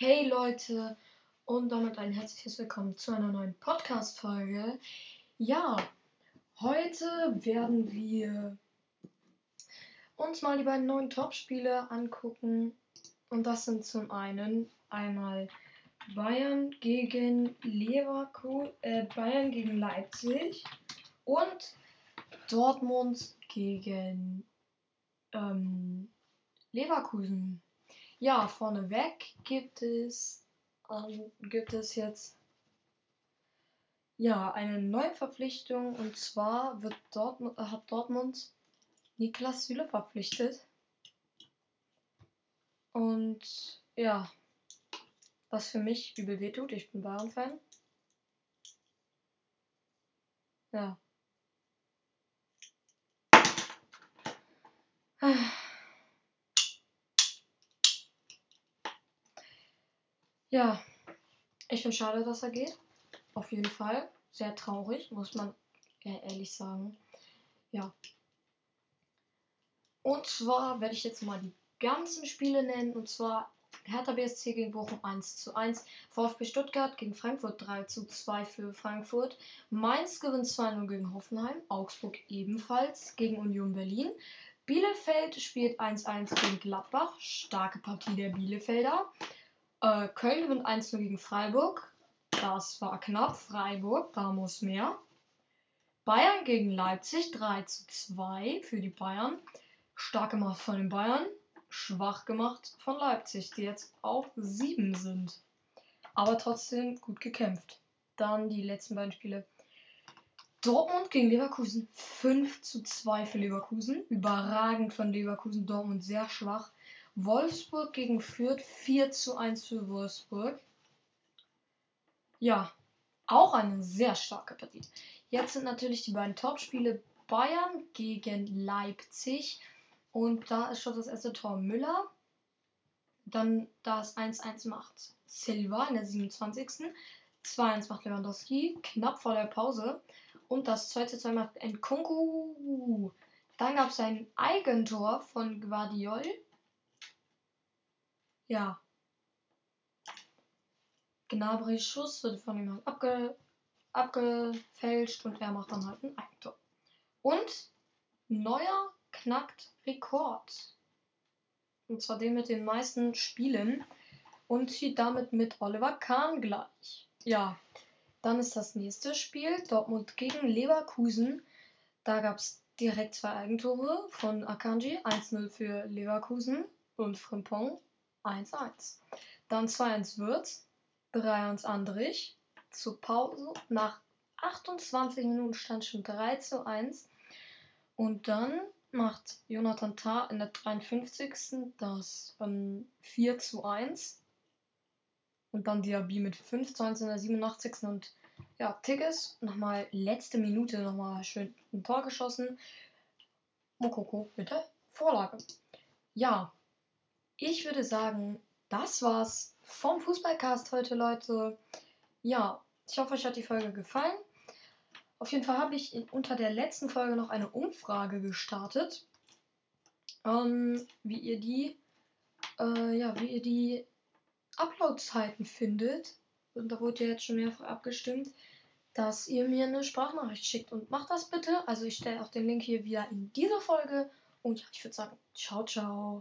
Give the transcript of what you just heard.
Hey Leute und damit ein herzliches Willkommen zu einer neuen Podcast-Folge. Ja, heute werden wir uns mal die beiden neuen Top-Spiele angucken. Und das sind zum einen einmal Bayern gegen Leverkusen, äh, Bayern gegen Leipzig und Dortmund gegen ähm, Leverkusen. Ja, vorneweg gibt es, ähm, gibt es jetzt ja eine neue Verpflichtung und zwar wird Dortmund, äh, hat Dortmund Niklas Süle verpflichtet. Und ja, was für mich übel wehtut, ich bin Bayern-Fan. Ja. Ja, ich finde schade, dass er geht. Auf jeden Fall. Sehr traurig, muss man ehrlich sagen. Ja. Und zwar werde ich jetzt mal die ganzen Spiele nennen. Und zwar Hertha BSC gegen Bochum 1 zu 1. VfB Stuttgart gegen Frankfurt 3 zu 2 für Frankfurt. Mainz gewinnt 2-0 gegen Hoffenheim. Augsburg ebenfalls gegen Union Berlin. Bielefeld spielt 1-1 gegen Gladbach. Starke Partie der Bielefelder. Äh, Köln gewinnt 1-0 gegen Freiburg. Das war knapp. Freiburg, da muss mehr. Bayern gegen Leipzig 3 zu 2 für die Bayern. Stark gemacht von den Bayern. Schwach gemacht von Leipzig, die jetzt auf 7 sind. Aber trotzdem gut gekämpft. Dann die letzten beiden Spiele. Dortmund gegen Leverkusen 5 zu 2 für Leverkusen. Überragend von Leverkusen. Dortmund sehr schwach. Wolfsburg gegen Fürth 4 zu 1 für Wolfsburg. Ja, auch eine sehr starke Partie. Jetzt sind natürlich die beiden Topspiele Bayern gegen Leipzig. Und da ist schon das erste Tor Müller. Dann das 1-1 macht Silva in der 27. 2-1 macht Lewandowski, knapp vor der Pause. Und das zweite Tor macht Nkunku. Dann gab es ein Eigentor von Guardiol ja. Gnabry Schuss wird von ihm abge, abgefälscht und er macht dann halt ein Eigentor. Und Neuer knackt Rekord. Und zwar den mit den meisten Spielen und zieht damit mit Oliver Kahn gleich. Ja, dann ist das nächste Spiel Dortmund gegen Leverkusen. Da gab es direkt zwei Eigentore von Akanji, 1-0 für Leverkusen und Frimpong 1-1. Dann 2-1 Würz, 3-1 Andrich. Zur Pause nach 28 Minuten stand schon 3 zu 1. Und dann macht Jonathan Tah in der 53. das ähm, 4 zu 1. Und dann Diaby mit 5 zu 1 in der 87. Und ja, Tigges nochmal letzte Minute nochmal schön ein Tor geschossen. Mokoko mit der Vorlage. Ja, ich würde sagen, das war's vom Fußballcast heute, Leute. Ja, ich hoffe, euch hat die Folge gefallen. Auf jeden Fall habe ich unter der letzten Folge noch eine Umfrage gestartet, ähm, wie ihr die, äh, ja, wie ihr die Upload-Zeiten findet. Und da wurde ja jetzt schon mehrfach abgestimmt, dass ihr mir eine Sprachnachricht schickt. Und macht das bitte. Also ich stelle auch den Link hier wieder in dieser Folge. Und ja, ich würde sagen, ciao, ciao.